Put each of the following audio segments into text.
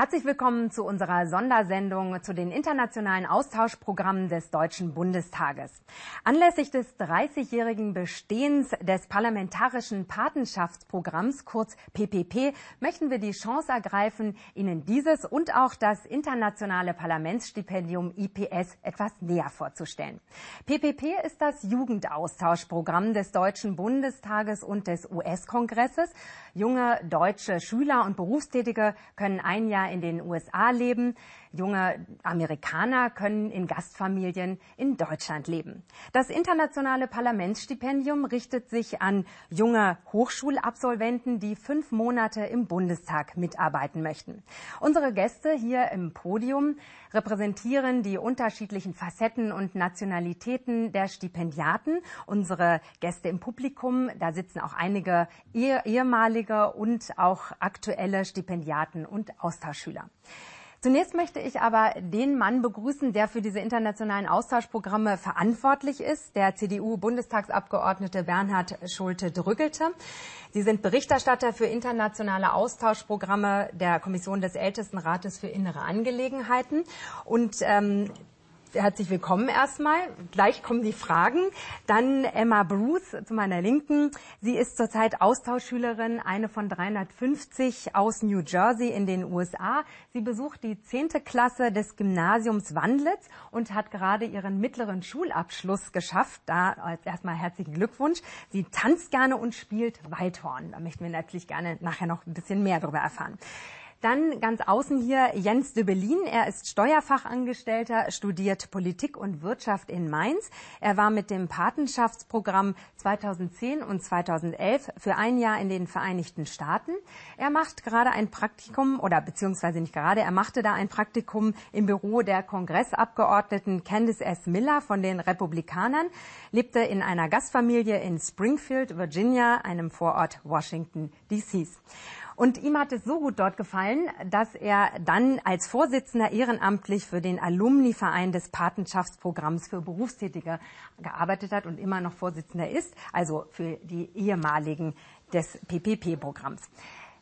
Herzlich willkommen zu unserer Sondersendung zu den internationalen Austauschprogrammen des Deutschen Bundestages. Anlässlich des 30-jährigen Bestehens des Parlamentarischen Patenschaftsprogramms, kurz PPP, möchten wir die Chance ergreifen, Ihnen dieses und auch das internationale Parlamentsstipendium IPS etwas näher vorzustellen. PPP ist das Jugendaustauschprogramm des Deutschen Bundestages und des US-Kongresses. Junge deutsche Schüler und Berufstätige können ein Jahr in den USA leben. Junge Amerikaner können in Gastfamilien in Deutschland leben. Das internationale Parlamentsstipendium richtet sich an junge Hochschulabsolventen, die fünf Monate im Bundestag mitarbeiten möchten. Unsere Gäste hier im Podium repräsentieren die unterschiedlichen Facetten und Nationalitäten der Stipendiaten. Unsere Gäste im Publikum, da sitzen auch einige ehemalige und auch aktuelle Stipendiaten und Austauschschüler. Zunächst möchte ich aber den Mann begrüßen, der für diese internationalen Austauschprogramme verantwortlich ist, der CDU-Bundestagsabgeordnete Bernhard Schulte-Drüggelte. Sie sind Berichterstatter für internationale Austauschprogramme der Kommission des Ältestenrates für innere Angelegenheiten und ähm, herzlich willkommen erstmal. Gleich kommen die Fragen. Dann Emma Bruce zu meiner Linken. Sie ist zurzeit Austauschschülerin, eine von 350 aus New Jersey in den USA. Sie besucht die 10. Klasse des Gymnasiums Wandlitz und hat gerade ihren mittleren Schulabschluss geschafft. Da erstmal herzlichen Glückwunsch. Sie tanzt gerne und spielt Waldhorn. Da möchten wir natürlich gerne nachher noch ein bisschen mehr darüber erfahren. Dann ganz außen hier Jens Döbelin. Er ist Steuerfachangestellter, studiert Politik und Wirtschaft in Mainz. Er war mit dem Patenschaftsprogramm 2010 und 2011 für ein Jahr in den Vereinigten Staaten. Er macht gerade ein Praktikum oder beziehungsweise nicht gerade, er machte da ein Praktikum im Büro der Kongressabgeordneten Candice S. Miller von den Republikanern, lebte in einer Gastfamilie in Springfield, Virginia, einem Vorort Washington DCs. Und ihm hat es so gut dort gefallen, dass er dann als Vorsitzender ehrenamtlich für den Alumni-Verein des Patenschaftsprogramms für Berufstätige gearbeitet hat und immer noch Vorsitzender ist, also für die ehemaligen des PPP-Programms.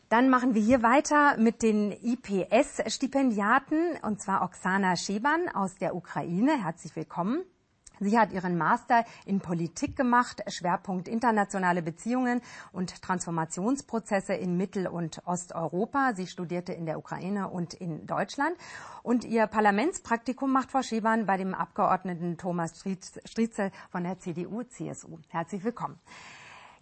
Dann machen wir hier weiter mit den IPS-Stipendiaten, und zwar Oksana Scheban aus der Ukraine. Herzlich willkommen. Sie hat ihren Master in Politik gemacht, Schwerpunkt internationale Beziehungen und Transformationsprozesse in Mittel- und Osteuropa. Sie studierte in der Ukraine und in Deutschland. Und ihr Parlamentspraktikum macht Frau Scheban bei dem Abgeordneten Thomas Striezel von der CDU-CSU. Herzlich willkommen.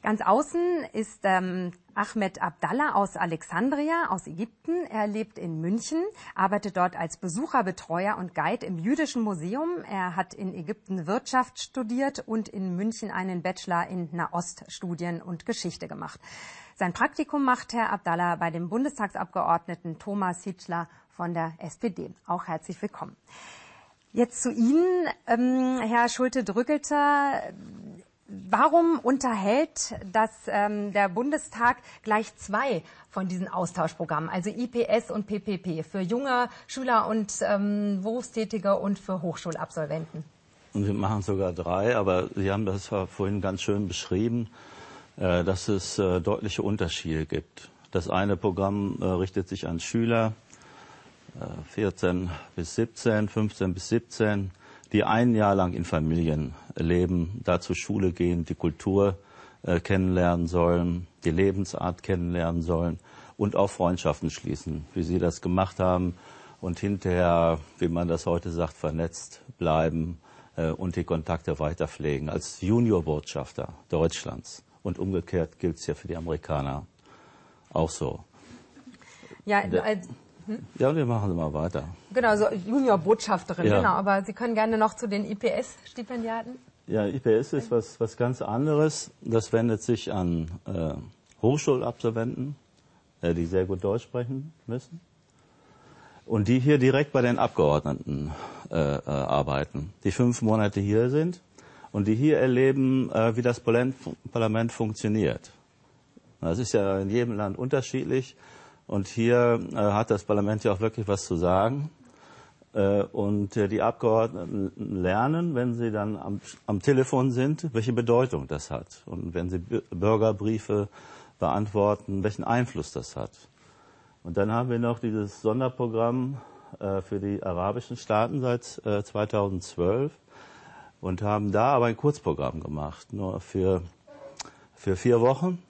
Ganz außen ist ähm, Ahmed Abdallah aus Alexandria, aus Ägypten. Er lebt in München, arbeitet dort als Besucherbetreuer und Guide im Jüdischen Museum. Er hat in Ägypten Wirtschaft studiert und in München einen Bachelor in Nahoststudien und Geschichte gemacht. Sein Praktikum macht Herr Abdallah bei dem Bundestagsabgeordneten Thomas Hitschler von der SPD. Auch herzlich willkommen. Jetzt zu Ihnen, ähm, Herr Schulte-Drückelter. Warum unterhält das, ähm, der Bundestag gleich zwei von diesen Austauschprogrammen, also IPS und PPP, für junge Schüler und ähm, Berufstätige und für Hochschulabsolventen? Und wir machen sogar drei, aber Sie haben das vorhin ganz schön beschrieben, äh, dass es äh, deutliche Unterschiede gibt. Das eine Programm äh, richtet sich an Schüler, äh, 14 bis 17, 15 bis 17 die ein Jahr lang in Familien leben, da zur Schule gehen, die Kultur äh, kennenlernen sollen, die Lebensart kennenlernen sollen und auch Freundschaften schließen, wie Sie das gemacht haben und hinterher, wie man das heute sagt, vernetzt bleiben äh, und die Kontakte weiterpflegen als Juniorbotschafter Deutschlands. Und umgekehrt gilt es ja für die Amerikaner auch so. Ja, als hm? Ja, wir machen mal weiter. Genau, so Junior-Botschafterin, ja. genau. Aber Sie können gerne noch zu den IPS-Stipendiaten. Ja, IPS ist was, was ganz anderes. Das wendet sich an äh, Hochschulabsolventen, äh, die sehr gut Deutsch sprechen müssen. Und die hier direkt bei den Abgeordneten äh, äh arbeiten, die fünf Monate hier sind und die hier erleben, äh, wie das Parlament funktioniert. Das ist ja in jedem Land unterschiedlich. Und hier äh, hat das Parlament ja auch wirklich was zu sagen. Äh, und äh, die Abgeordneten lernen, wenn sie dann am, am, Telefon sind, welche Bedeutung das hat. Und wenn sie Bürgerbriefe beantworten, welchen Einfluss das hat. Und dann haben wir noch dieses Sonderprogramm äh, für die arabischen Staaten seit äh, 2012 und haben da aber ein Kurzprogramm gemacht, nur für, für vier Wochen.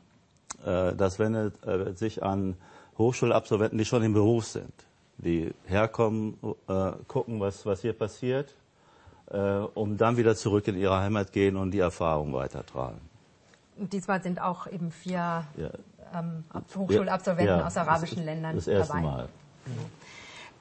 Das wendet sich an Hochschulabsolventen, die schon im Beruf sind, die herkommen, äh, gucken, was, was hier passiert, äh, um dann wieder zurück in ihre Heimat gehen und die Erfahrung weitertragen. Diesmal sind auch eben vier ja. ähm, Hochschulabsolventen ja, aus arabischen das, Ländern das erste dabei. Mal.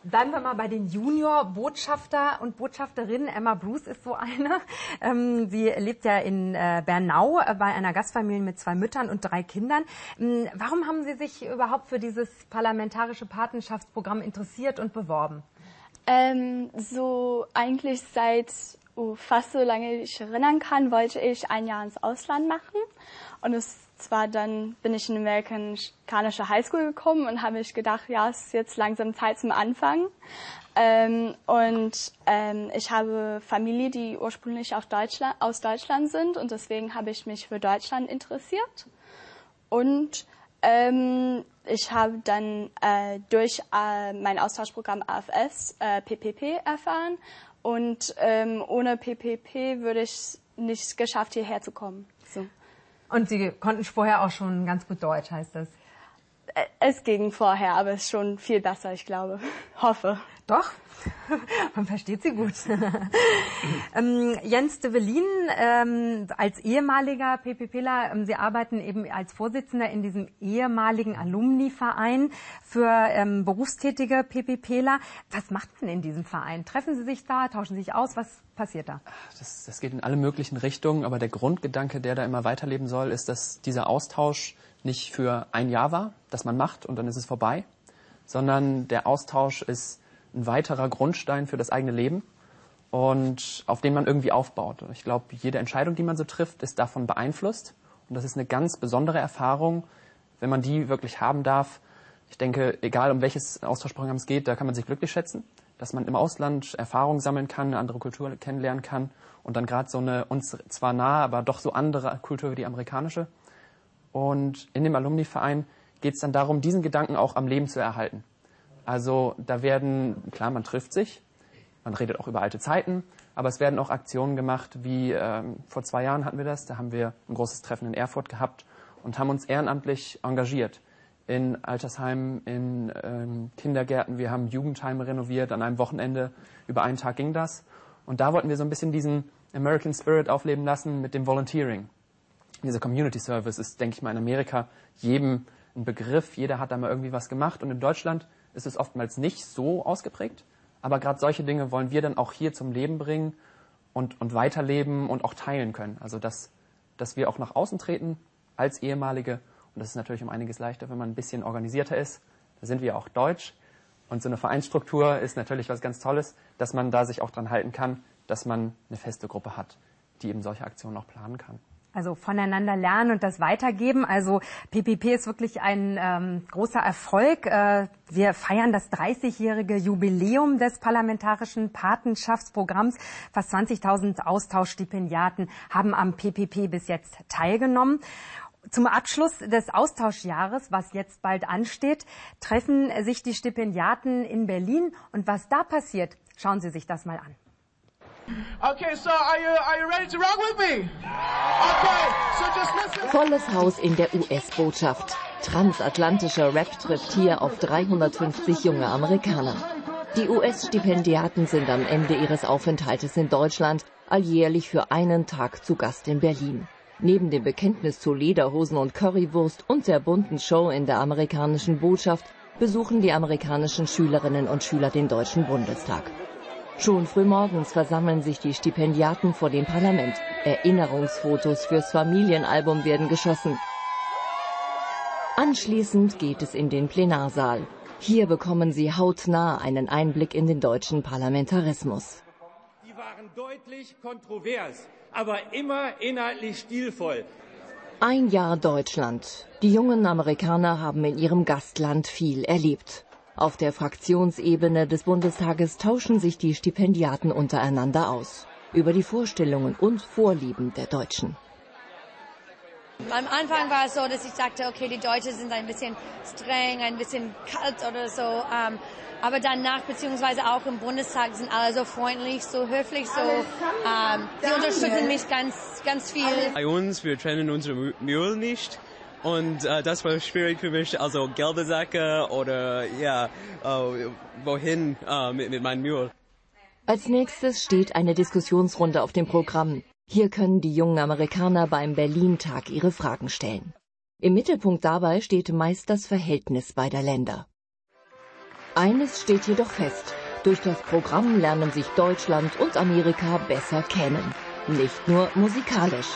Bleiben wir mal bei den Junior-Botschafter und Botschafterinnen. Emma Bruce ist so eine. Ähm, sie lebt ja in äh, Bernau äh, bei einer Gastfamilie mit zwei Müttern und drei Kindern. Ähm, warum haben Sie sich überhaupt für dieses parlamentarische Patenschaftsprogramm interessiert und beworben? Ähm, so eigentlich seit oh, fast so lange ich erinnern kann, wollte ich ein Jahr ins Ausland machen. Und es zwar dann bin ich in die amerikanische Highschool gekommen und habe ich gedacht, ja, es ist jetzt langsam Zeit zum Anfangen. Ähm, und ähm, ich habe Familie, die ursprünglich aus Deutschland, aus Deutschland sind und deswegen habe ich mich für Deutschland interessiert. Und ähm, ich habe dann äh, durch äh, mein Austauschprogramm AFS äh, PPP erfahren und ähm, ohne PPP würde ich es nicht geschafft, hierher zu kommen. So. Und Sie konnten vorher auch schon ganz gut Deutsch, heißt das? Es ging vorher, aber es ist schon viel besser, ich glaube. Hoffe. Doch, man versteht sie gut. ähm, Jens de Velin, ähm, als ehemaliger PPPler, ähm, Sie arbeiten eben als Vorsitzender in diesem ehemaligen Alumni-Verein für ähm, berufstätige PPPler. Was macht man in diesem Verein? Treffen Sie sich da, tauschen Sie sich aus? Was passiert da? Das, das geht in alle möglichen Richtungen, aber der Grundgedanke, der da immer weiterleben soll, ist, dass dieser Austausch nicht für ein Jahr war, das man macht und dann ist es vorbei, sondern der Austausch ist ein weiterer Grundstein für das eigene Leben und auf den man irgendwie aufbaut. Ich glaube, jede Entscheidung, die man so trifft, ist davon beeinflusst. Und das ist eine ganz besondere Erfahrung, wenn man die wirklich haben darf. Ich denke, egal um welches Austauschprogramm es geht, da kann man sich glücklich schätzen, dass man im Ausland Erfahrungen sammeln kann, eine andere Kultur kennenlernen kann und dann gerade so eine uns zwar nahe, aber doch so andere Kultur wie die amerikanische. Und in dem Alumni-Verein geht es dann darum, diesen Gedanken auch am Leben zu erhalten. Also da werden, klar, man trifft sich, man redet auch über alte Zeiten, aber es werden auch Aktionen gemacht, wie ähm, vor zwei Jahren hatten wir das, da haben wir ein großes Treffen in Erfurt gehabt und haben uns ehrenamtlich engagiert in Altersheimen, in ähm, Kindergärten. Wir haben Jugendheime renoviert. An einem Wochenende über einen Tag ging das. Und da wollten wir so ein bisschen diesen American Spirit aufleben lassen mit dem Volunteering. Dieser Community Service ist, denke ich mal, in Amerika jedem ein Begriff. Jeder hat da mal irgendwie was gemacht. Und in Deutschland ist es oftmals nicht so ausgeprägt. Aber gerade solche Dinge wollen wir dann auch hier zum Leben bringen und, und weiterleben und auch teilen können. Also dass, dass wir auch nach außen treten als ehemalige. Und das ist natürlich um einiges leichter, wenn man ein bisschen organisierter ist. Da sind wir auch deutsch. Und so eine Vereinsstruktur ist natürlich was ganz Tolles, dass man da sich auch dran halten kann, dass man eine feste Gruppe hat, die eben solche Aktionen auch planen kann. Also voneinander lernen und das weitergeben. Also PPP ist wirklich ein ähm, großer Erfolg. Äh, wir feiern das 30-jährige Jubiläum des parlamentarischen Patenschaftsprogramms. Fast 20.000 Austauschstipendiaten haben am PPP bis jetzt teilgenommen. Zum Abschluss des Austauschjahres, was jetzt bald ansteht, treffen sich die Stipendiaten in Berlin. Und was da passiert, schauen Sie sich das mal an. Okay, so are you, are you ready to rock with me? Okay, so just listen. Volles Haus in der US-Botschaft. Transatlantischer Rap trifft hier auf 350 junge Amerikaner. Die US-Stipendiaten sind am Ende ihres Aufenthaltes in Deutschland alljährlich für einen Tag zu Gast in Berlin. Neben dem Bekenntnis zu Lederhosen und Currywurst und der bunten Show in der amerikanischen Botschaft besuchen die amerikanischen Schülerinnen und Schüler den Deutschen Bundestag. Schon frühmorgens versammeln sich die Stipendiaten vor dem Parlament. Erinnerungsfotos fürs Familienalbum werden geschossen. Anschließend geht es in den Plenarsaal. Hier bekommen sie hautnah einen Einblick in den deutschen Parlamentarismus. Die waren deutlich kontrovers, aber immer inhaltlich stilvoll. Ein Jahr Deutschland. Die jungen Amerikaner haben in ihrem Gastland viel erlebt. Auf der Fraktionsebene des Bundestages tauschen sich die Stipendiaten untereinander aus über die Vorstellungen und Vorlieben der Deutschen. Am Anfang war es so, dass ich dachte, okay, die Deutschen sind ein bisschen streng, ein bisschen kalt oder so. Ähm, aber danach, beziehungsweise auch im Bundestag, sind alle so freundlich, so höflich, so. Ähm, die unterstützen mich ganz, ganz viel. Bei uns, wir trennen unsere Müll nicht. Und äh, das war schwierig für mich, also gelbe Säcke oder ja, äh, wohin äh, mit, mit meinem Müll. Als nächstes steht eine Diskussionsrunde auf dem Programm. Hier können die jungen Amerikaner beim Berlin-Tag ihre Fragen stellen. Im Mittelpunkt dabei steht meist das Verhältnis beider Länder. Eines steht jedoch fest. Durch das Programm lernen sich Deutschland und Amerika besser kennen. Nicht nur musikalisch.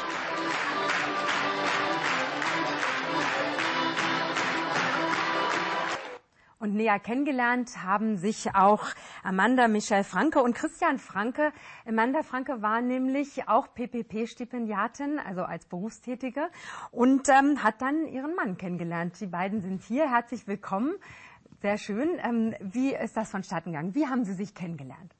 Und näher kennengelernt haben sich auch Amanda Michelle Franke und Christian Franke. Amanda Franke war nämlich auch PPP-Stipendiatin, also als Berufstätige, und ähm, hat dann ihren Mann kennengelernt. Die beiden sind hier. Herzlich willkommen. Sehr schön. Ähm, wie ist das vonstatten gegangen? Wie haben Sie sich kennengelernt?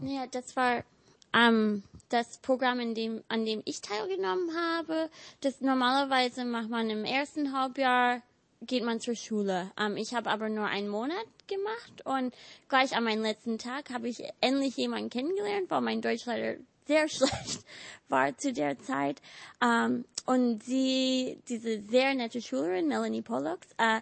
Ja, das war ähm, das Programm, dem, an dem ich teilgenommen habe. Das normalerweise macht man im ersten Halbjahr geht man zur Schule. Ähm, ich habe aber nur einen Monat gemacht und gleich an meinem letzten Tag habe ich endlich jemanden kennengelernt, weil mein Deutsch leider sehr schlecht war zu der Zeit. Ähm, und sie, diese sehr nette Schülerin, Melanie Pollux, äh,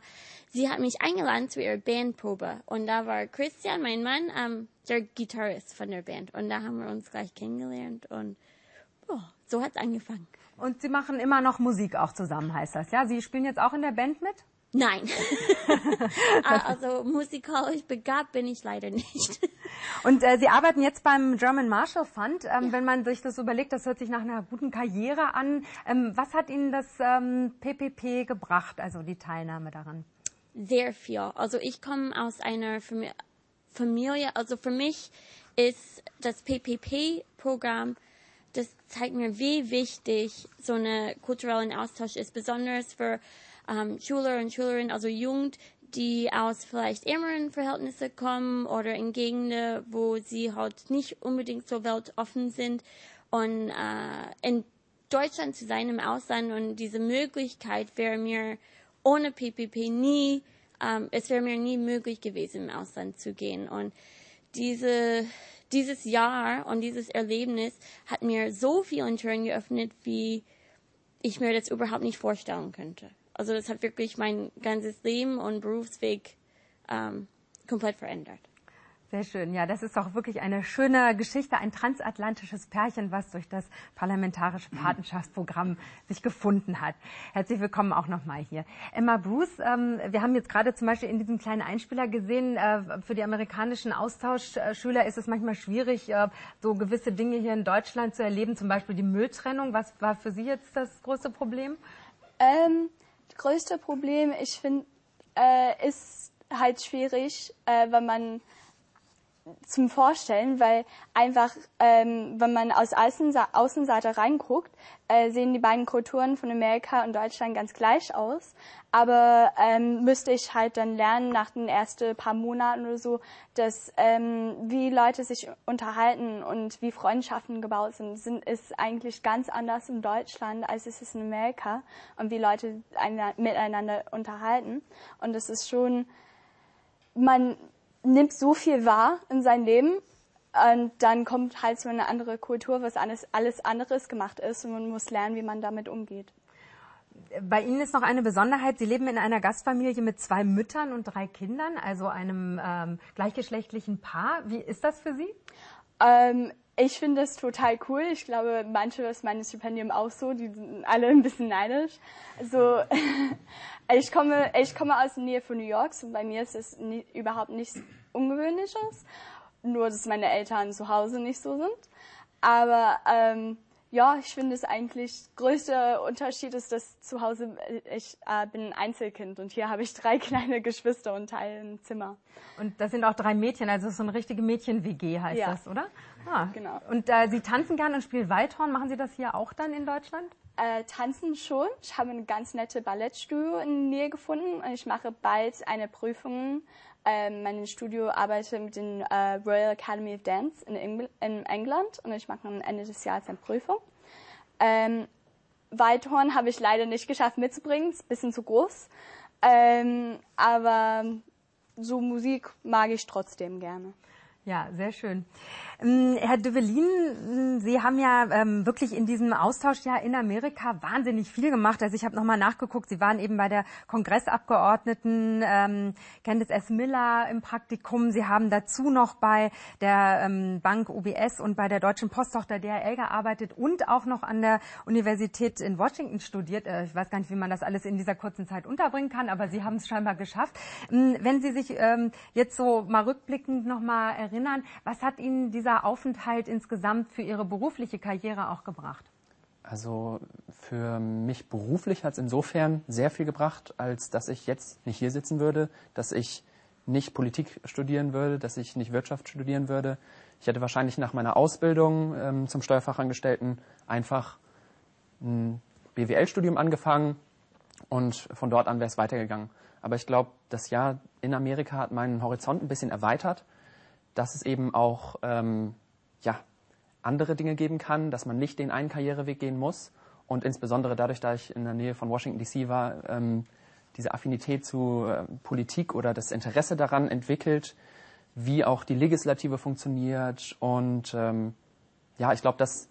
sie hat mich eingeladen zu ihrer Bandprobe. Und da war Christian, mein Mann, ähm, der Gitarrist von der Band. Und da haben wir uns gleich kennengelernt und oh, so hat's angefangen. Und Sie machen immer noch Musik auch zusammen, heißt das, ja? Sie spielen jetzt auch in der Band mit? Nein. also musikalisch begabt bin ich leider nicht. Und äh, Sie arbeiten jetzt beim German Marshall Fund. Ähm, ja. Wenn man sich das überlegt, das hört sich nach einer guten Karriere an. Ähm, was hat Ihnen das ähm, PPP gebracht, also die Teilnahme daran? Sehr viel. Also ich komme aus einer Familie, also für mich ist das PPP-Programm das zeigt mir, wie wichtig so ein kultureller Austausch ist, besonders für ähm, Schüler und Schülerinnen, also Jugend, die aus vielleicht ärmeren Verhältnissen kommen oder in Gegenden, wo sie halt nicht unbedingt so weltoffen sind und äh, in Deutschland zu sein im Ausland und diese Möglichkeit wäre mir ohne PPP nie, ähm, es wäre mir nie möglich gewesen, im Ausland zu gehen und diese dieses Jahr und dieses Erlebnis hat mir so viele Türen geöffnet, wie ich mir das überhaupt nicht vorstellen könnte. Also das hat wirklich mein ganzes Leben und Berufsweg ähm, komplett verändert. Sehr schön. Ja, das ist doch wirklich eine schöne Geschichte, ein transatlantisches Pärchen, was durch das parlamentarische Patenschaftsprogramm sich gefunden hat. Herzlich willkommen auch nochmal hier. Emma Bruce, ähm, wir haben jetzt gerade zum Beispiel in diesem kleinen Einspieler gesehen, äh, für die amerikanischen Austauschschüler ist es manchmal schwierig, äh, so gewisse Dinge hier in Deutschland zu erleben, zum Beispiel die Mülltrennung. Was war für Sie jetzt das größte Problem? Ähm, größte Problem, ich finde, äh, ist halt schwierig, äh, wenn man zum Vorstellen, weil einfach, ähm, wenn man aus Außenseite reinguckt, äh, sehen die beiden Kulturen von Amerika und Deutschland ganz gleich aus. Aber ähm, müsste ich halt dann lernen nach den ersten paar Monaten oder so, dass ähm, wie Leute sich unterhalten und wie Freundschaften gebaut sind, sind ist eigentlich ganz anders in Deutschland als es ist in Amerika und wie Leute miteinander unterhalten. Und das ist schon man nimmt so viel wahr in sein Leben und dann kommt halt so eine andere Kultur, was alles, alles anderes gemacht ist und man muss lernen, wie man damit umgeht. Bei Ihnen ist noch eine Besonderheit. Sie leben in einer Gastfamilie mit zwei Müttern und drei Kindern, also einem ähm, gleichgeschlechtlichen Paar. Wie ist das für Sie? Ähm, ich finde es total cool. Ich glaube, manche aus meinem Stipendium auch so. Die sind alle ein bisschen neidisch. Also, ich komme, ich komme aus der Nähe von New York und bei mir ist es überhaupt nichts Ungewöhnliches. Nur, dass meine Eltern zu Hause nicht so sind. Aber, ähm, ja, ich finde es eigentlich, größter Unterschied ist, dass zu Hause, ich äh, bin ein Einzelkind und hier habe ich drei kleine Geschwister und teile ein Zimmer. Und das sind auch drei Mädchen, also so eine richtige Mädchen-WG heißt ja. das, oder? Ah. Genau. Und äh, Sie tanzen gern und spielen Waldhorn. Machen Sie das hier auch dann in Deutschland? Äh, tanzen schon. Ich habe eine ganz nette Ballettstudio in der Nähe gefunden und ich mache bald eine Prüfung. Äh, mein Studio arbeitet mit der äh, Royal Academy of Dance in, Engl in, England und ich mache am Ende des Jahres eine Prüfung. Ähm, Waldhorn habe ich leider nicht geschafft mitzubringen, ist ein bisschen zu groß. Ähm, aber so Musik mag ich trotzdem gerne. Ja, sehr schön. Ähm, Herr Develin, Sie haben ja ähm, wirklich in diesem Austauschjahr in Amerika wahnsinnig viel gemacht. Also ich habe nochmal nachgeguckt, Sie waren eben bei der Kongressabgeordneten ähm, Candice S. Miller im Praktikum. Sie haben dazu noch bei der ähm, Bank UBS und bei der Deutschen Posttochter DHL gearbeitet und auch noch an der Universität in Washington studiert. Äh, ich weiß gar nicht, wie man das alles in dieser kurzen Zeit unterbringen kann, aber Sie haben es scheinbar geschafft. Ähm, wenn Sie sich ähm, jetzt so mal rückblickend nochmal erinnern, was hat Ihnen dieser Aufenthalt insgesamt für Ihre berufliche Karriere auch gebracht? Also für mich beruflich hat es insofern sehr viel gebracht, als dass ich jetzt nicht hier sitzen würde, dass ich nicht Politik studieren würde, dass ich nicht Wirtschaft studieren würde. Ich hätte wahrscheinlich nach meiner Ausbildung ähm, zum Steuerfachangestellten einfach ein BWL-Studium angefangen und von dort an wäre es weitergegangen. Aber ich glaube, das Jahr in Amerika hat meinen Horizont ein bisschen erweitert dass es eben auch ähm, ja, andere Dinge geben kann, dass man nicht den einen Karriereweg gehen muss. Und insbesondere dadurch, da ich in der Nähe von Washington DC war, ähm, diese Affinität zu äh, Politik oder das Interesse daran entwickelt, wie auch die Legislative funktioniert. Und ähm, ja, ich glaube, das,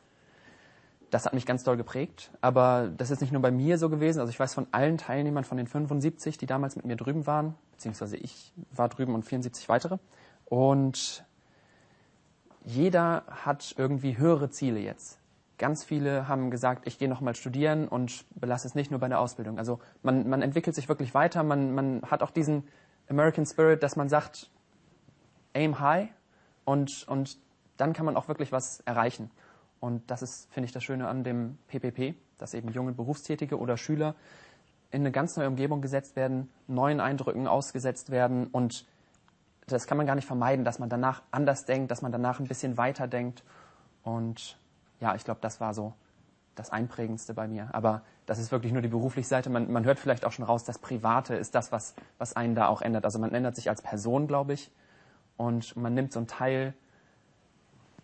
das hat mich ganz doll geprägt. Aber das ist nicht nur bei mir so gewesen. Also ich weiß von allen Teilnehmern von den 75, die damals mit mir drüben waren, beziehungsweise ich war drüben und 74 weitere, und jeder hat irgendwie höhere Ziele jetzt. Ganz viele haben gesagt, ich gehe nochmal studieren und belasse es nicht nur bei der Ausbildung. Also man, man entwickelt sich wirklich weiter, man, man hat auch diesen American Spirit, dass man sagt, aim high und, und dann kann man auch wirklich was erreichen. Und das ist, finde ich, das Schöne an dem PPP, dass eben junge Berufstätige oder Schüler in eine ganz neue Umgebung gesetzt werden, neuen Eindrücken ausgesetzt werden und das kann man gar nicht vermeiden, dass man danach anders denkt, dass man danach ein bisschen weiter denkt. Und ja, ich glaube, das war so das Einprägendste bei mir. Aber das ist wirklich nur die berufliche Seite. Man, man hört vielleicht auch schon raus, das Private ist das, was, was einen da auch ändert. Also man ändert sich als Person, glaube ich. Und man nimmt so einen Teil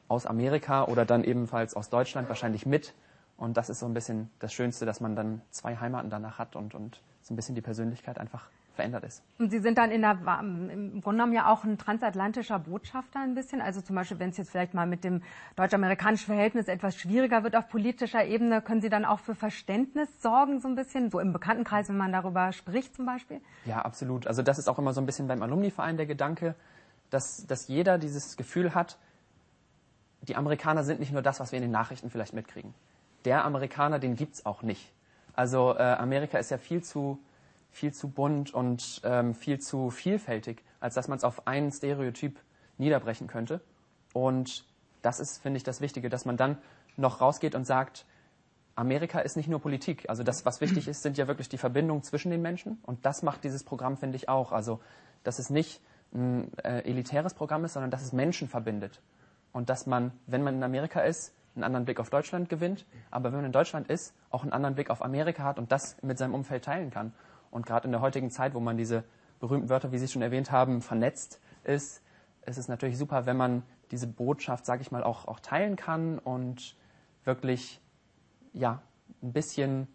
aus Amerika oder dann ebenfalls aus Deutschland wahrscheinlich mit. Und das ist so ein bisschen das Schönste, dass man dann zwei Heimaten danach hat und, und so ein bisschen die Persönlichkeit einfach verändert ist. Und Sie sind dann in der, im Grunde genommen ja auch ein transatlantischer Botschafter ein bisschen. Also zum Beispiel, wenn es jetzt vielleicht mal mit dem deutsch-amerikanischen Verhältnis etwas schwieriger wird auf politischer Ebene, können Sie dann auch für Verständnis sorgen, so ein bisschen, so im Bekanntenkreis, wenn man darüber spricht zum Beispiel? Ja, absolut. Also das ist auch immer so ein bisschen beim Alumni-Verein der Gedanke, dass, dass jeder dieses Gefühl hat, die Amerikaner sind nicht nur das, was wir in den Nachrichten vielleicht mitkriegen. Der Amerikaner, den gibt es auch nicht. Also äh, Amerika ist ja viel zu viel zu bunt und ähm, viel zu vielfältig, als dass man es auf einen Stereotyp niederbrechen könnte. Und das ist, finde ich, das Wichtige, dass man dann noch rausgeht und sagt, Amerika ist nicht nur Politik. Also das, was wichtig ist, sind ja wirklich die Verbindungen zwischen den Menschen. Und das macht dieses Programm, finde ich, auch. Also, dass es nicht ein äh, elitäres Programm ist, sondern dass es Menschen verbindet. Und dass man, wenn man in Amerika ist, einen anderen Blick auf Deutschland gewinnt, aber wenn man in Deutschland ist, auch einen anderen Blick auf Amerika hat und das mit seinem Umfeld teilen kann. Und gerade in der heutigen Zeit, wo man diese berühmten Wörter, wie Sie schon erwähnt haben, vernetzt ist, ist es natürlich super, wenn man diese Botschaft, sage ich mal, auch, auch teilen kann und wirklich ja, ein bisschen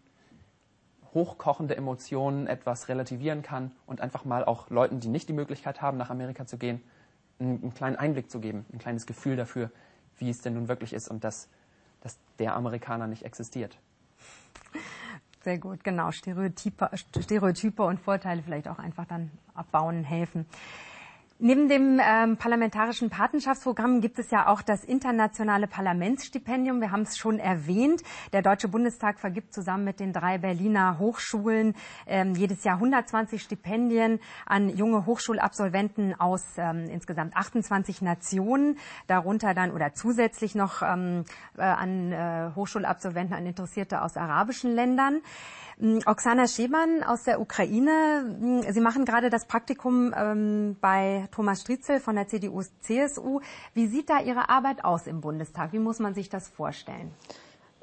hochkochende Emotionen etwas relativieren kann und einfach mal auch Leuten, die nicht die Möglichkeit haben, nach Amerika zu gehen, einen, einen kleinen Einblick zu geben, ein kleines Gefühl dafür, wie es denn nun wirklich ist und dass, dass der Amerikaner nicht existiert. Sehr gut, genau. Stereotype, Stereotype und Vorteile vielleicht auch einfach dann abbauen, helfen. Neben dem ähm, parlamentarischen Patenschaftsprogramm gibt es ja auch das internationale Parlamentsstipendium. Wir haben es schon erwähnt. Der Deutsche Bundestag vergibt zusammen mit den drei Berliner Hochschulen ähm, jedes Jahr 120 Stipendien an junge Hochschulabsolventen aus ähm, insgesamt 28 Nationen, darunter dann oder zusätzlich noch ähm, äh, an äh, Hochschulabsolventen, an Interessierte aus arabischen Ländern. Mm, Oksana Scheban aus der Ukraine. Mm, Sie machen gerade das Praktikum ähm, bei Thomas Striezel von der CDU-CSU. Wie sieht da Ihre Arbeit aus im Bundestag? Wie muss man sich das vorstellen?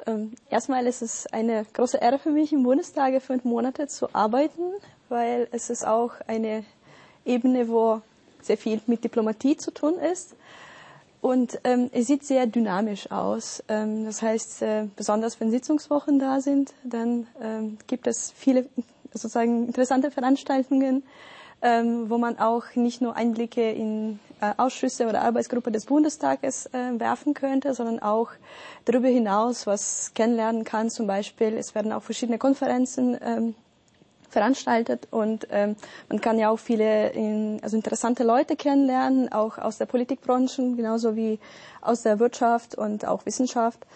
Ähm, erstmal ist es eine große Ehre für mich, im Bundestag fünf Monate zu arbeiten, weil es ist auch eine Ebene, wo sehr viel mit Diplomatie zu tun ist. Und ähm, es sieht sehr dynamisch aus. Ähm, das heißt, äh, besonders wenn Sitzungswochen da sind, dann ähm, gibt es viele sozusagen interessante Veranstaltungen, ähm, wo man auch nicht nur Einblicke in äh, Ausschüsse oder Arbeitsgruppe des Bundestages äh, werfen könnte, sondern auch darüber hinaus was kennenlernen kann. Zum Beispiel, es werden auch verschiedene Konferenzen ähm, veranstaltet und ähm, man kann ja auch viele in, also interessante Leute kennenlernen, auch aus der Politikbranche, genauso wie aus der Wirtschaft und auch Wissenschaft.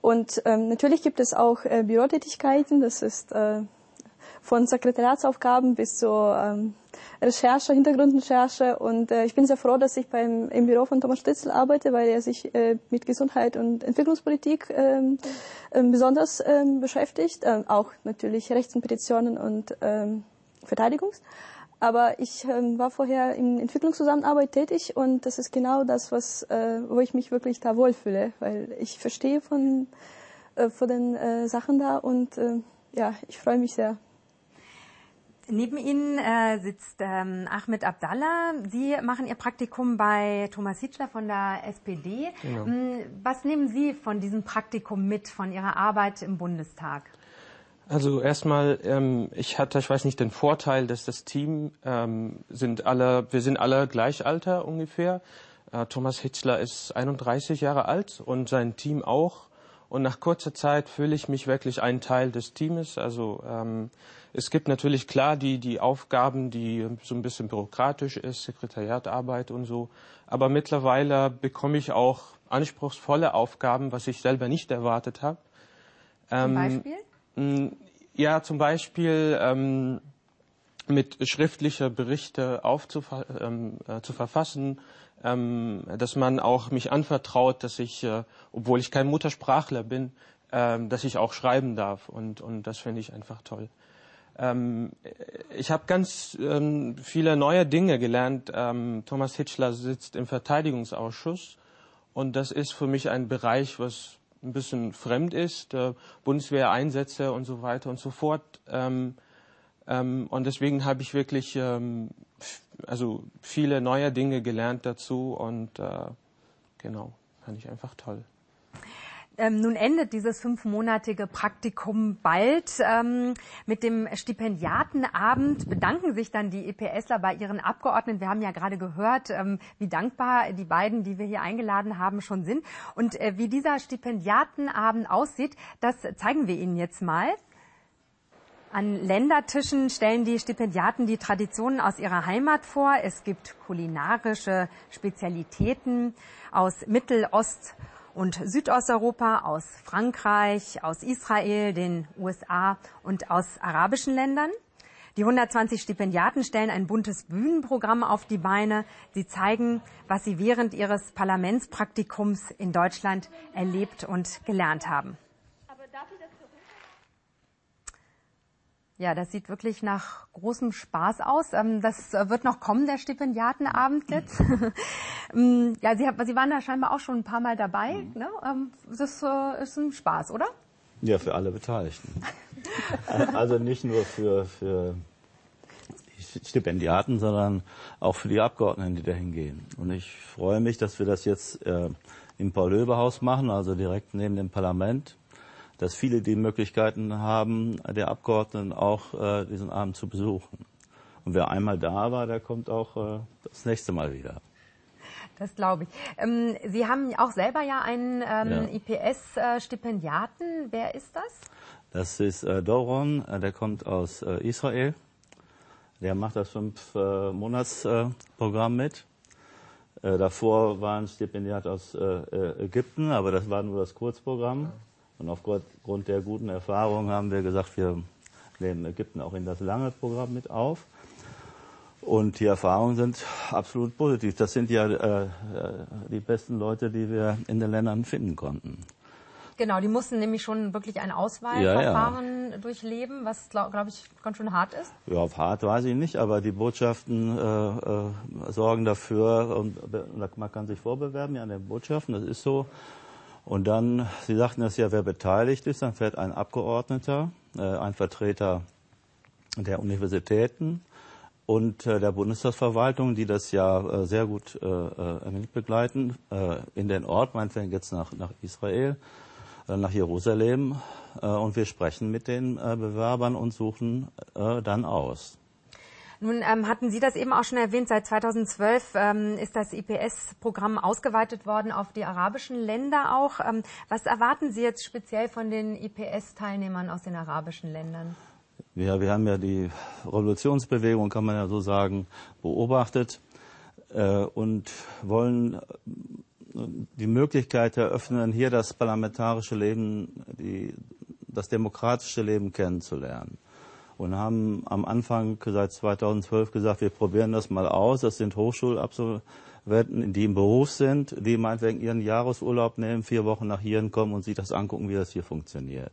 Und ähm, natürlich gibt es auch äh, Bürotätigkeiten, das ist äh, von Sekretariatsaufgaben bis zur ähm, Recherche, Hintergrundrecherche. Und äh, ich bin sehr froh, dass ich beim, im Büro von Thomas Stützel arbeite, weil er sich äh, mit Gesundheit und Entwicklungspolitik ähm, äh, besonders ähm, beschäftigt. Ähm, auch natürlich Rechts- und Petitionen und ähm, Verteidigungs. Aber ich ähm, war vorher in Entwicklungszusammenarbeit tätig und das ist genau das, was, äh, wo ich mich wirklich da wohlfühle, weil ich verstehe von, äh, von den äh, Sachen da und äh, ja, ich freue mich sehr. Neben Ihnen äh, sitzt ähm, Ahmed Abdallah. Sie machen Ihr Praktikum bei Thomas Hitschler von der SPD. Genau. Mm, was nehmen Sie von diesem Praktikum mit, von Ihrer Arbeit im Bundestag? Also erstmal, ähm, ich hatte, ich weiß nicht, den Vorteil, dass das Team ähm, sind alle, wir sind alle Gleichalter ungefähr. Äh, Thomas Hitzler ist 31 Jahre alt und sein Team auch. Und nach kurzer Zeit fühle ich mich wirklich ein Teil des Teams. Also ähm, es gibt natürlich klar die, die Aufgaben, die so ein bisschen bürokratisch ist, Sekretariatarbeit und so. Aber mittlerweile bekomme ich auch anspruchsvolle Aufgaben, was ich selber nicht erwartet habe. Zum ähm, Beispiel? Ja, zum Beispiel ähm, mit schriftlicher Berichte aufzufa ähm, äh, zu verfassen, ähm, dass man auch mich anvertraut, dass ich, äh, obwohl ich kein Muttersprachler bin, äh, dass ich auch schreiben darf. Und, und das finde ich einfach toll. Ähm, ich habe ganz ähm, viele neue Dinge gelernt. Ähm, Thomas Hitchler sitzt im Verteidigungsausschuss und das ist für mich ein Bereich, was ein bisschen fremd ist, äh, Bundeswehreinsätze und so weiter und so fort. Ähm, ähm, und deswegen habe ich wirklich ähm, also viele neue Dinge gelernt dazu und äh, genau, fand ich einfach toll. Ähm, nun endet dieses fünfmonatige Praktikum bald. Ähm, mit dem Stipendiatenabend bedanken sich dann die EPSler bei ihren Abgeordneten. Wir haben ja gerade gehört, ähm, wie dankbar die beiden, die wir hier eingeladen haben, schon sind. Und äh, wie dieser Stipendiatenabend aussieht, das zeigen wir Ihnen jetzt mal. An Ländertischen stellen die Stipendiaten die Traditionen aus ihrer Heimat vor. Es gibt kulinarische Spezialitäten aus Mittel-, Ost- und Südosteuropa, aus Frankreich, aus Israel, den USA und aus arabischen Ländern. Die 120 Stipendiaten stellen ein buntes Bühnenprogramm auf die Beine. Sie zeigen, was sie während ihres Parlamentspraktikums in Deutschland erlebt und gelernt haben. Ja, das sieht wirklich nach großem Spaß aus. Ähm, das wird noch kommen, der Stipendiatenabend jetzt. Ähm, ja, Sie, Sie waren da scheinbar auch schon ein paar Mal dabei. Mhm. Ne? Ähm, das äh, ist ein Spaß, oder? Ja, für alle Beteiligten. also nicht nur für, für die Stipendiaten, sondern auch für die Abgeordneten, die dahin gehen. Und ich freue mich, dass wir das jetzt äh, im Paul-Löbe-Haus machen, also direkt neben dem Parlament dass viele die Möglichkeiten haben, der Abgeordneten auch äh, diesen Abend zu besuchen. Und wer einmal da war, der kommt auch äh, das nächste Mal wieder. Das glaube ich. Ähm, Sie haben auch selber ja einen ähm, ja. IPS-Stipendiaten. Äh, wer ist das? Das ist äh, Doron, äh, der kommt aus äh, Israel. Der macht das Fünf-Monats-Programm mit. davor war ein Stipendiat aus Ägypten, aber das war nur das Kurzprogramm. Und aufgrund der guten Erfahrung haben wir gesagt, wir nehmen Ägypten auch in das lange Programm mit auf. Und die Erfahrungen sind absolut positiv. Das sind ja äh, die besten Leute, die wir in den Ländern finden konnten. Genau, die mussten nämlich schon wirklich ein Auswahlverfahren ja, ja. durchleben, was, glaube glaub ich, ganz schön hart ist. Ja, hart weiß ich nicht, aber die Botschaften äh, äh, sorgen dafür, und, und man kann sich vorbewerben ja, an den Botschaften, das ist so. Und dann, Sie sagten das ja, wer beteiligt ist, dann fährt ein Abgeordneter, äh, ein Vertreter der Universitäten und äh, der Bundestagsverwaltung, die das ja äh, sehr gut äh, äh mitbegleiten, äh, in den Ort, meinetwegen jetzt nach, nach Israel, äh, nach Jerusalem. und wir sprechen mit den Bewerbern und suchen dann aus. Nun ähm, hatten Sie das eben auch schon erwähnt, seit 2012 ähm, ist das IPS-Programm ausgeweitet worden auf die arabischen Länder auch. Ähm, was erwarten Sie jetzt speziell von den IPS-Teilnehmern aus den arabischen Ländern? Ja, wir haben ja die Revolutionsbewegung, kann man ja so sagen, beobachtet äh, und wollen äh, die Möglichkeit eröffnen, hier das parlamentarische Leben, die, das demokratische Leben kennenzulernen. Und haben am Anfang seit 2012 gesagt, wir probieren das mal aus. Das sind Hochschulabsolventen, die im Beruf sind, die meinetwegen ihren Jahresurlaub nehmen, vier Wochen nach hier kommen und sich das angucken, wie das hier funktioniert.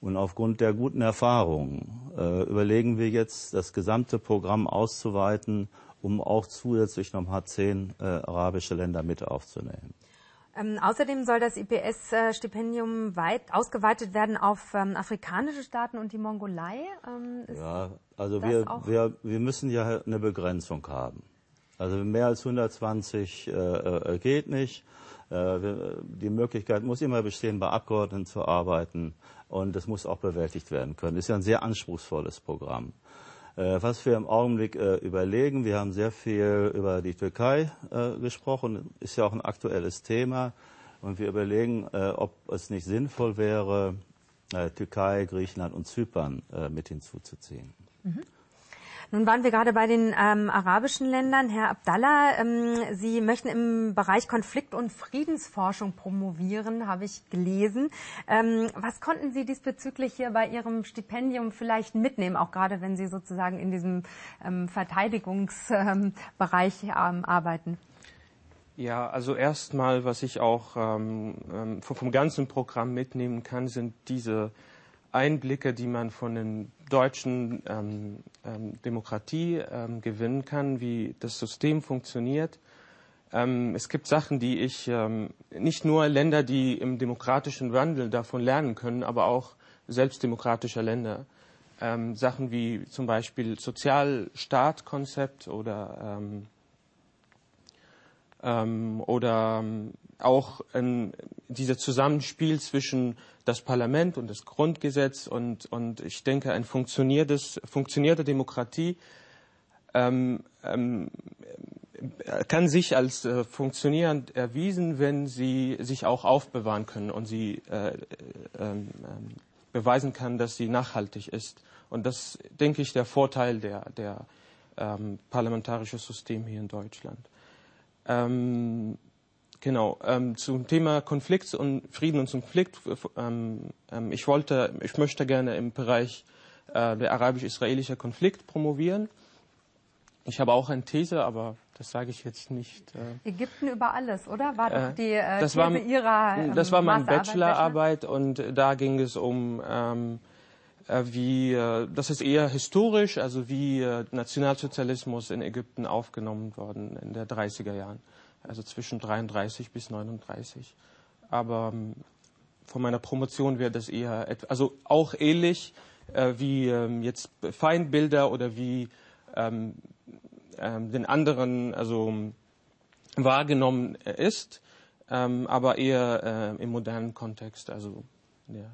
Und aufgrund der guten Erfahrungen äh, überlegen wir jetzt, das gesamte Programm auszuweiten, um auch zusätzlich nochmal zehn äh, arabische Länder mit aufzunehmen. Ähm, außerdem soll das IPS-Stipendium weit ausgeweitet werden auf ähm, afrikanische Staaten und die Mongolei. Ähm, ja, also wir, wir, wir müssen ja eine Begrenzung haben. Also mehr als 120 äh, äh, geht nicht. Äh, die Möglichkeit muss immer bestehen, bei Abgeordneten zu arbeiten und es muss auch bewältigt werden können. Das ist ja ein sehr anspruchsvolles Programm. Äh, was wir im Augenblick äh, überlegen, wir haben sehr viel über die Türkei äh, gesprochen, ist ja auch ein aktuelles Thema. Und wir überlegen, ob es nicht sinnvoll wäre, Türkei, Griechenland und Zypern mit hinzuzuziehen. Mhm. Nun waren wir gerade bei den ähm, arabischen Ländern. Herr Abdallah, ähm, Sie möchten im Bereich Konflikt- und Friedensforschung promovieren, habe ich gelesen. Ähm, was konnten Sie diesbezüglich hier bei Ihrem Stipendium vielleicht mitnehmen, auch gerade wenn Sie sozusagen in diesem ähm, Verteidigungsbereich ähm, arbeiten? Ja, also erstmal, was ich auch ähm, vom ganzen Programm mitnehmen kann, sind diese Einblicke, die man von den deutschen ähm, ähm, Demokratie ähm, gewinnen kann, wie das System funktioniert. Ähm, es gibt Sachen, die ich ähm, nicht nur Länder, die im demokratischen Wandel davon lernen können, aber auch selbstdemokratischer Länder. Ähm, Sachen wie zum Beispiel Sozialstaatkonzept oder oder auch ähm, dieser Zusammenspiel zwischen das Parlament und das Grundgesetz und, und ich denke, ein funktioniertes, funktionierte Demokratie ähm, ähm, kann sich als äh, funktionierend erwiesen, wenn sie sich auch aufbewahren können und sie äh, äh, beweisen kann, dass sie nachhaltig ist. Und das, denke ich, der Vorteil der, der ähm, parlamentarischen System hier in Deutschland. Ähm, Genau, ähm, zum Thema Konflikt und Frieden und Konflikt. Ähm, ähm, ich wollte, ich möchte gerne im Bereich äh, der arabisch-israelische Konflikt promovieren. Ich habe auch eine These, aber das sage ich jetzt nicht. Äh, Ägypten über alles, oder? War doch die äh, das These war, Ihrer ähm, Das war meine Bachelorarbeit und da ging es um ähm, äh, wie, äh, das ist eher historisch, also wie äh, Nationalsozialismus in Ägypten aufgenommen worden in der 30er Jahren also zwischen 33 bis 39. Aber ähm, von meiner Promotion wäre das eher, also auch ähnlich äh, wie ähm, jetzt Feindbilder oder wie ähm, ähm, den anderen also wahrgenommen ist, ähm, aber eher äh, im modernen Kontext, also in der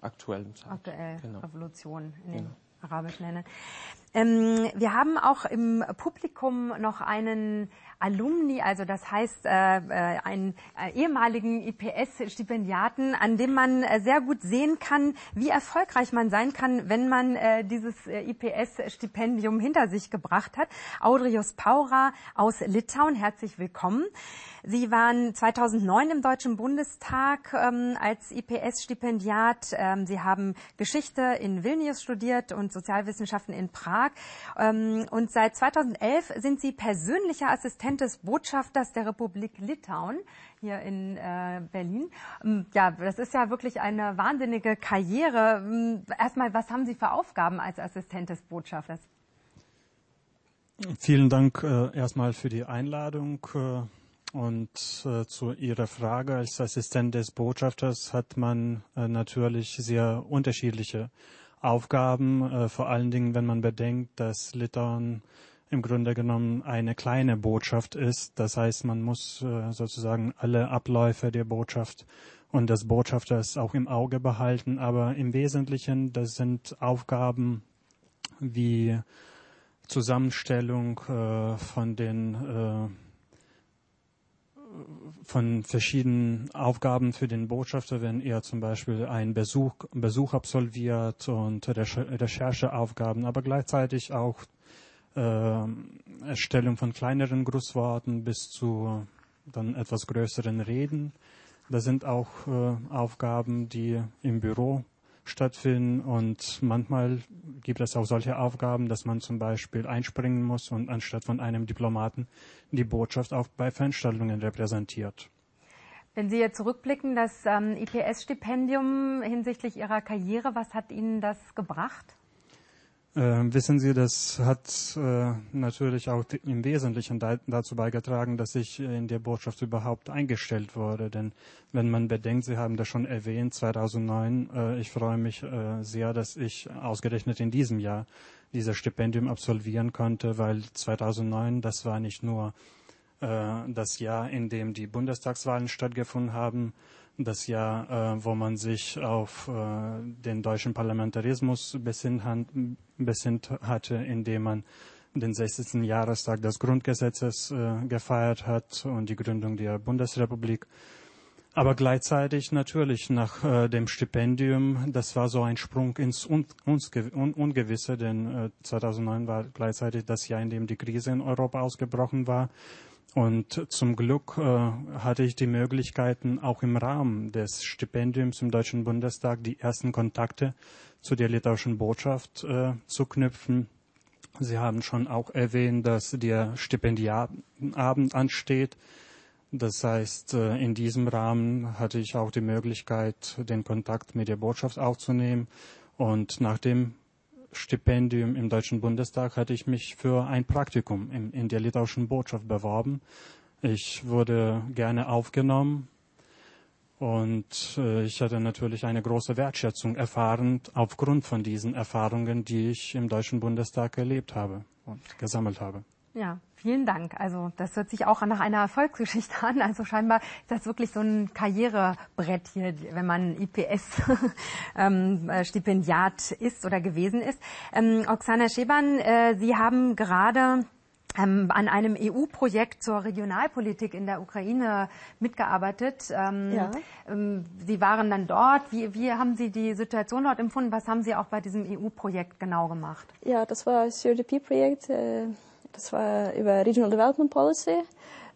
aktuellen Zeit. Aktuell, genau. Revolution in den genau. arabischen Ländern. Ähm, wir haben auch im Publikum noch einen Alumni, also das heißt äh, äh einen äh, ehemaligen IPS-Stipendiaten, an dem man äh, sehr gut sehen kann, wie erfolgreich man sein kann, wenn man äh, dieses IPS-Stipendium hinter sich gebracht hat. Audrius Paura aus Litauen, herzlich willkommen. Sie waren 2009 im Deutschen Bundestag ähm, als IPS-Stipendiat. Ähm, Sie haben Geschichte in Vilnius studiert und Sozialwissenschaften in Prag. Ähm, und seit 2011 sind Sie persönlicher Assistent des Botschafters der Republik Litauen hier in äh, Berlin. Ähm, ja, das ist ja wirklich eine wahnsinnige Karriere. Ähm, erstmal, was haben Sie für Aufgaben als Assistent des Botschafters? Vielen Dank äh, erstmal für die Einladung. Äh und äh, zu Ihrer Frage, als Assistent des Botschafters hat man äh, natürlich sehr unterschiedliche Aufgaben, äh, vor allen Dingen, wenn man bedenkt, dass Litauen im Grunde genommen eine kleine Botschaft ist. Das heißt, man muss äh, sozusagen alle Abläufe der Botschaft und des Botschafters auch im Auge behalten. Aber im Wesentlichen, das sind Aufgaben wie Zusammenstellung äh, von den äh, von verschiedenen Aufgaben für den Botschafter, wenn er zum Beispiel einen Besuch, Besuch absolviert und Rechercheaufgaben, aber gleichzeitig auch äh, Erstellung von kleineren Grußworten bis zu dann etwas größeren Reden. Das sind auch äh, Aufgaben, die im Büro stattfinden und manchmal gibt es auch solche Aufgaben, dass man zum Beispiel einspringen muss und anstatt von einem Diplomaten die Botschaft auch bei Veranstaltungen repräsentiert. Wenn Sie jetzt zurückblicken, das ähm, IPS-Stipendium hinsichtlich Ihrer Karriere, was hat Ihnen das gebracht? Äh, wissen Sie, das hat äh, natürlich auch im Wesentlichen da, dazu beigetragen, dass ich in der Botschaft überhaupt eingestellt wurde. Denn wenn man bedenkt, Sie haben das schon erwähnt, 2009, äh, ich freue mich äh, sehr, dass ich ausgerechnet in diesem Jahr dieses Stipendium absolvieren konnte, weil 2009, das war nicht nur äh, das Jahr, in dem die Bundestagswahlen stattgefunden haben, das Jahr, äh, wo man sich auf äh, den deutschen Parlamentarismus besinnt, hatte, indem man den 60. Jahrestag des Grundgesetzes äh, gefeiert hat und die Gründung der Bundesrepublik. Aber gleichzeitig natürlich nach äh, dem Stipendium, das war so ein Sprung ins Un Un Ungewisse, denn äh, 2009 war gleichzeitig das Jahr, in dem die Krise in Europa ausgebrochen war. Und zum Glück äh, hatte ich die Möglichkeiten, auch im Rahmen des Stipendiums im Deutschen Bundestag die ersten Kontakte zu der litauischen Botschaft äh, zu knüpfen. Sie haben schon auch erwähnt, dass der Stipendiatenabend ansteht. Das heißt, äh, in diesem Rahmen hatte ich auch die Möglichkeit, den Kontakt mit der Botschaft aufzunehmen. Und nach dem Stipendium im Deutschen Bundestag hatte ich mich für ein Praktikum in, in der litauischen Botschaft beworben. Ich wurde gerne aufgenommen und äh, ich hatte natürlich eine große Wertschätzung erfahren aufgrund von diesen Erfahrungen, die ich im Deutschen Bundestag erlebt habe und gesammelt habe. Ja, vielen Dank. Also das hört sich auch nach einer Erfolgsgeschichte an. Also scheinbar ist das wirklich so ein Karrierebrett hier, wenn man IPS-Stipendiat ähm, ist oder gewesen ist. Ähm, Oksana Scheban, äh, Sie haben gerade ähm, an einem EU-Projekt zur Regionalpolitik in der Ukraine mitgearbeitet. Ähm, ja. ähm, Sie waren dann dort. Wie, wie, haben Sie die Situation dort empfunden? Was haben Sie auch bei diesem EU-Projekt genau gemacht? Ja, das war das CRDP-Projekt. Äh das war über Regional Development Policy.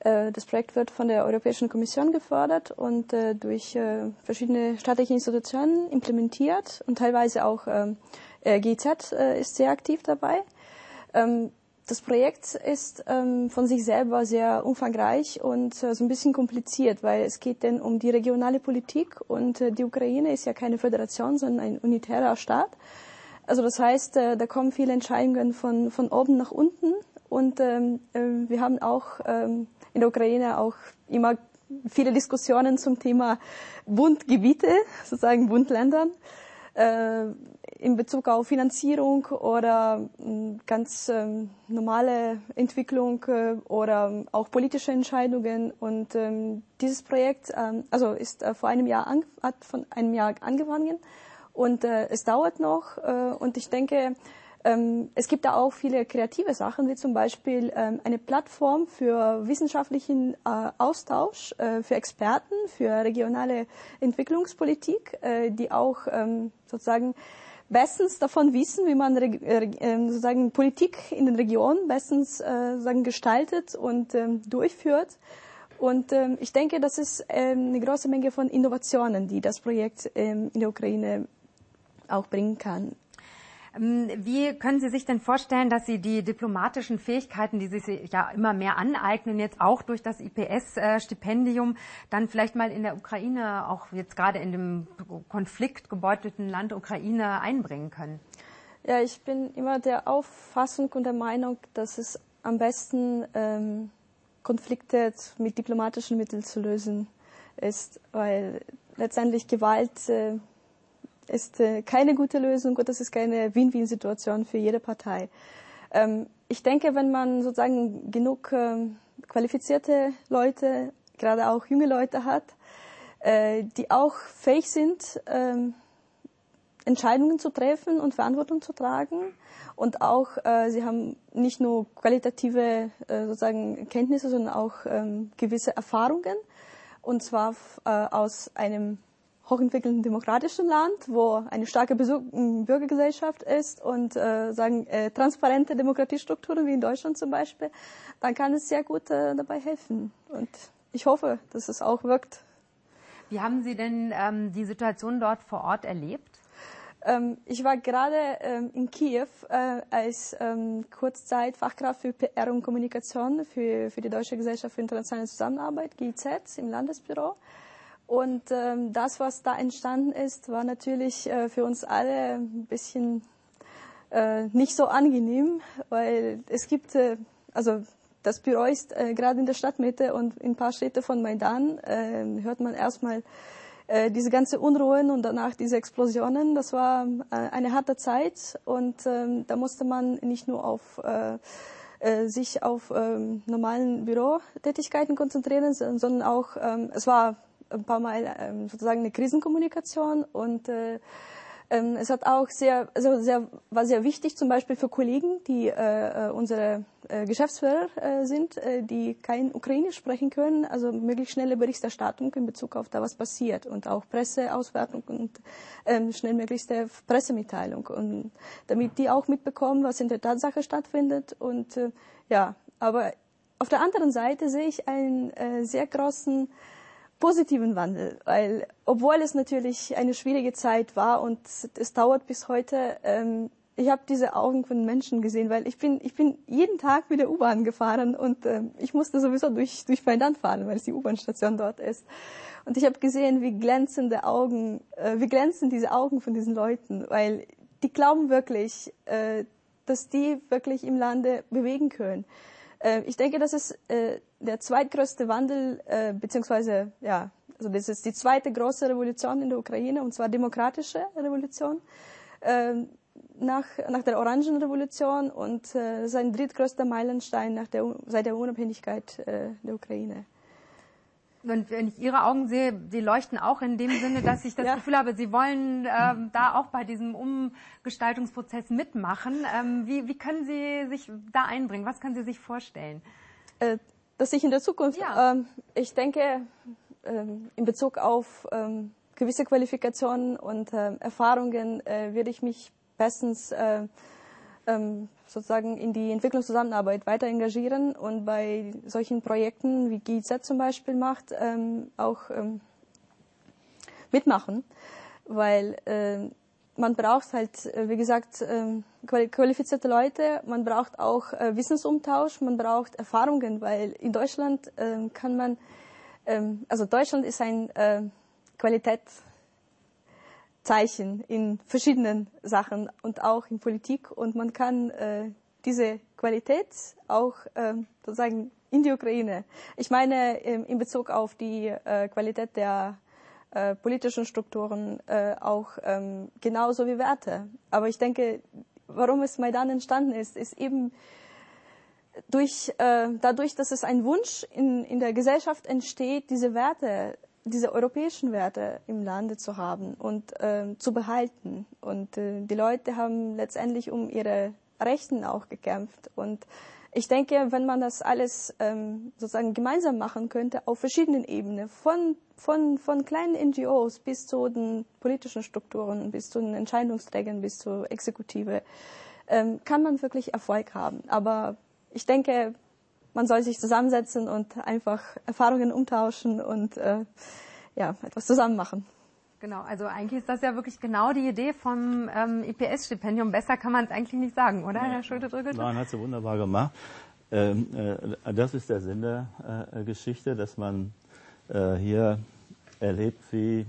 Äh, das Projekt wird von der Europäischen Kommission gefördert und äh, durch äh, verschiedene staatliche Institutionen implementiert und teilweise auch ähm, GIZ ist sehr aktiv dabei. Ähm, das Projekt ist ähm, von sich selber sehr umfangreich und so ein bisschen kompliziert, weil es geht denn um die regionale Politik und die Ukraine ist ja keine Föderation, sondern ein unitärer Staat. Also das heißt, da kommen viele Entscheidungen von, von oben nach unten und ähm, äh, wir haben auch ähm, in der Ukraine auch immer viele Diskussionen zum Thema Bundgebiete, sozusagen Bundländern, äh, in Bezug auf Finanzierung oder äh, ganz äh, normale Entwicklung äh, oder auch politische Entscheidungen. Und ähm, dieses Projekt, ähm, also ist äh, vor einem Jahr an, hat von einem Jahr angefangen und äh, es dauert noch. Äh, und ich denke, ähm, es gibt da auch viele kreative Sachen, wie zum Beispiel ähm, eine Plattform für wissenschaftlichen äh, Austausch äh, für Experten, für regionale Entwicklungspolitik, äh, die auch ähm, sozusagen bestens davon wissen, wie man sozusagen Politik in den Regionen bestens sozusagen gestaltet und durchführt. Und ich denke, das ist eine große Menge von Innovationen, die das Projekt in der Ukraine auch bringen kann. Ähm, wie können Sie sich denn vorstellen, dass Sie die diplomatischen Fähigkeiten, die Sie sich ja immer mehr aneignen, jetzt auch durch das IPS-Stipendium, dann vielleicht mal in der Ukraine, auch jetzt gerade in dem konfliktgebeutelten Land Ukraine einbringen können? Ja, ich bin immer der Auffassung und der Meinung, dass es am besten ähm, Konflikte mit diplomatischen Mitteln zu lösen ist, weil letztendlich Gewalt äh, ist äh, keine gute Lösung und das ist keine Win-Win-Situation für jede Partei. Ähm, ich denke, wenn man sozusagen genug ähm, qualifizierte Leute, gerade auch junge Leute hat, äh, die auch fähig sind, ähm, Entscheidungen zu treffen und Verantwortung zu tragen. Und auch, äh, sie haben nicht nur qualitative sozusagen Kenntnisse, sondern auch gewisse Erfahrungen. Und zwar aus einem hochentwickelten demokratischen Land, wo eine starke Besuch Bürgergesellschaft ist und äh, sagen äh, transparente Demokratiestrukturen wie in Deutschland zum Beispiel, dann kann es sehr gut äh, dabei helfen. Und ich hoffe, dass es auch wirkt. Wie haben Sie denn ähm, die Situation dort vor Ort erlebt? Ähm, ich war gerade ähm, in Kiew äh, als ähm, Kurzzeit Fachkraft für PR und Kommunikation für, für die Deutsche Gesellschaft für internationale Zusammenarbeit, GIZ, im Landesbüro. Und ähm, das, was da entstanden ist, war natürlich äh, für uns alle ein bisschen äh, nicht so angenehm, weil es gibt, äh, also das Büro ist äh, gerade in der Stadtmitte und in ein paar Städte von Maidan äh, hört man erstmal äh, diese ganze Unruhen und danach diese Explosionen. Das war äh, eine harte Zeit und äh, da musste man nicht nur auf äh, äh, sich auf ähm, normalen Bürotätigkeiten konzentrieren, sondern auch, ähm, es war ein paar Mal ähm, sozusagen eine Krisenkommunikation und äh, ähm, es hat auch sehr, also sehr, war sehr wichtig, zum Beispiel für Kollegen, die äh, äh, unsere äh, Geschäftsführer äh, sind, äh, die kein Ukrainisch sprechen können, also möglichst schnelle Berichterstattung in Bezug auf da, was passiert und auch Presseauswertung und ähm, schnellmöglichste Pressemitteilung und damit die auch mitbekommen, was in der Tatsache stattfindet und äh, ja, aber auf der anderen Seite sehe ich einen äh, sehr großen positiven Wandel, weil obwohl es natürlich eine schwierige Zeit war und es dauert bis heute, ähm, ich habe diese Augen von Menschen gesehen, weil ich bin ich bin jeden Tag mit der U-Bahn gefahren und ähm, ich musste sowieso durch durch Maidan fahren, weil es die U-Bahn-Station dort ist. Und ich habe gesehen, wie glänzende Augen, äh, wie glänzen diese Augen von diesen Leuten, weil die glauben wirklich, äh, dass die wirklich im Lande bewegen können. Äh, ich denke, das ist äh, der zweitgrößte Wandel, äh, beziehungsweise, ja, also das ist die zweite große Revolution in der Ukraine, und zwar demokratische Revolution. Ähm, nach, nach der Orangenrevolution und äh, sein drittgrößter Meilenstein nach der, seit der Unabhängigkeit äh, der Ukraine. Und wenn ich Ihre Augen sehe, die leuchten auch in dem Sinne, dass ich das ja. Gefühl habe, Sie wollen ähm, da auch bei diesem Umgestaltungsprozess mitmachen. Ähm, wie, wie können Sie sich da einbringen? Was können Sie sich vorstellen? Äh, dass ich in der Zukunft, ja. ähm, ich denke, ähm, in Bezug auf ähm, gewisse Qualifikationen und äh, Erfahrungen äh, würde ich mich bestens äh, ähm, sozusagen in die Entwicklungszusammenarbeit weiter engagieren und bei solchen Projekten wie GIZ zum Beispiel macht, ähm, auch ähm, mitmachen, weil äh, man braucht halt, äh, wie gesagt, ähm, qualifizierte Leute, man braucht auch äh, Wissensumtausch, man braucht Erfahrungen, weil in Deutschland ähm, kann man, ähm, also Deutschland ist ein äh, Qualitätszeichen in verschiedenen Sachen und auch in Politik und man kann diese Qualität auch sozusagen in die Ukraine. Ich meine in Bezug auf die Qualität der äh, politischen Strukturen äh, auch ähm, genauso wie Werte. Aber ich denke, warum es Maidan entstanden ist, ist eben durch, äh, dadurch, dass es ein Wunsch in, in der Gesellschaft entsteht, diese Werte, diese europäischen Werte im Lande zu haben und äh, zu behalten. Und äh, die Leute haben letztendlich um ihre Rechten auch gekämpft. Und ich denke, wenn man das alles ähm, sozusagen gemeinsam machen könnte, auf verschiedenen Ebenen, von, von, von kleinen NGOs bis zu den politischen Strukturen, bis zu den Entscheidungsträgern, bis zur Exekutive, ähm, kann man wirklich Erfolg haben. Aber ich denke, man soll sich zusammensetzen und einfach Erfahrungen umtauschen und äh, ja, etwas zusammen machen. Genau, also eigentlich ist das ja wirklich genau die Idee vom ähm, IPS-Stipendium. Besser kann man es eigentlich nicht sagen, oder, Herr Schulte-Drückel? Nein, hat sie wunderbar gemacht. Ähm, äh, das ist der Sinn der äh, Geschichte, dass man äh, hier erlebt, wie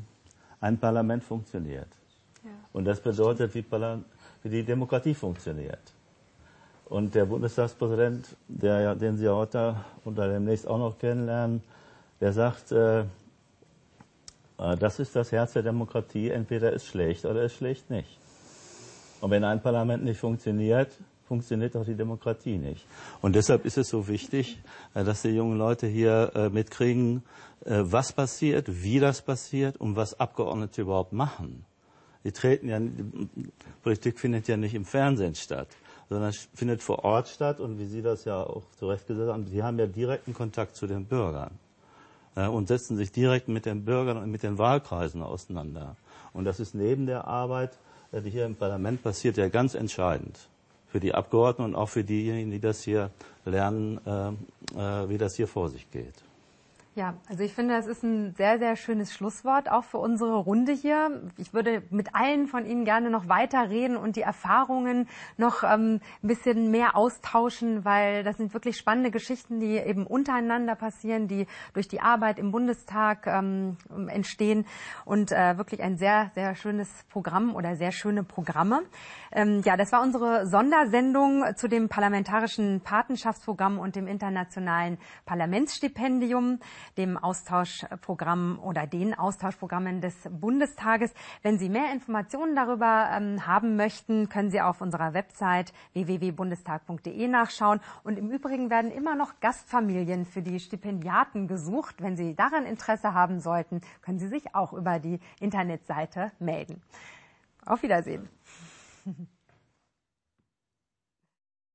ein Parlament funktioniert. Ja. Und das bedeutet, wie, wie, die Demokratie funktioniert. Und der Bundestagspräsident, der, den Sie heute oder demnächst auch noch kennenlernen, der sagt, äh, Äh, das ist das Herz der Demokratie. Entweder es schlägt oder es schlägt nicht. Und wenn ein Parlament nicht funktioniert, funktioniert auch die Demokratie nicht. Und deshalb ist es so wichtig, äh, dass die jungen Leute hier äh, mitkriegen, was passiert, wie das passiert und was Abgeordnete überhaupt machen. Die treten ja, Politik findet ja nicht im Fernsehen statt, sondern findet vor Ort statt. Und wie Sie das ja auch zu Recht gesagt haben, Sie haben ja direkten Kontakt zu den Bürgern und setzen sich direkt mit den Bürgern und mit den Wahlkreisen auseinander. Und das ist neben der Arbeit, äh, die hier im Parlament passiert, ja ganz entscheidend für die Abgeordneten und auch für diejenigen, die das hier lernen, äh, äh, wie das hier vor sich geht. Ja, also ich finde, das ist ein sehr, sehr schönes Schlusswort auch für unsere Runde hier. Ich würde mit allen von Ihnen gerne noch weiter reden und die Erfahrungen noch ähm, ein bisschen mehr austauschen, weil das sind wirklich spannende Geschichten, die eben untereinander passieren, die durch die Arbeit im Bundestag ähm, entstehen und äh, wirklich ein sehr, sehr schönes Programm oder sehr schöne Programme. Ähm, ja, das war unsere Sondersendung zu dem parlamentarischen Patenschaftsprogramm und dem internationalen Parlamentsstipendium dem Austauschprogramm oder den Austauschprogrammen des Bundestages. Wenn Sie mehr Informationen darüber ähm, haben möchten, können Sie auf unserer Website www.bundestag.de nachschauen. Und im Übrigen werden immer noch Gastfamilien für die Stipendiaten gesucht. Wenn Sie daran Interesse haben sollten, können Sie sich auch über die Internetseite melden. Auf Wiedersehen.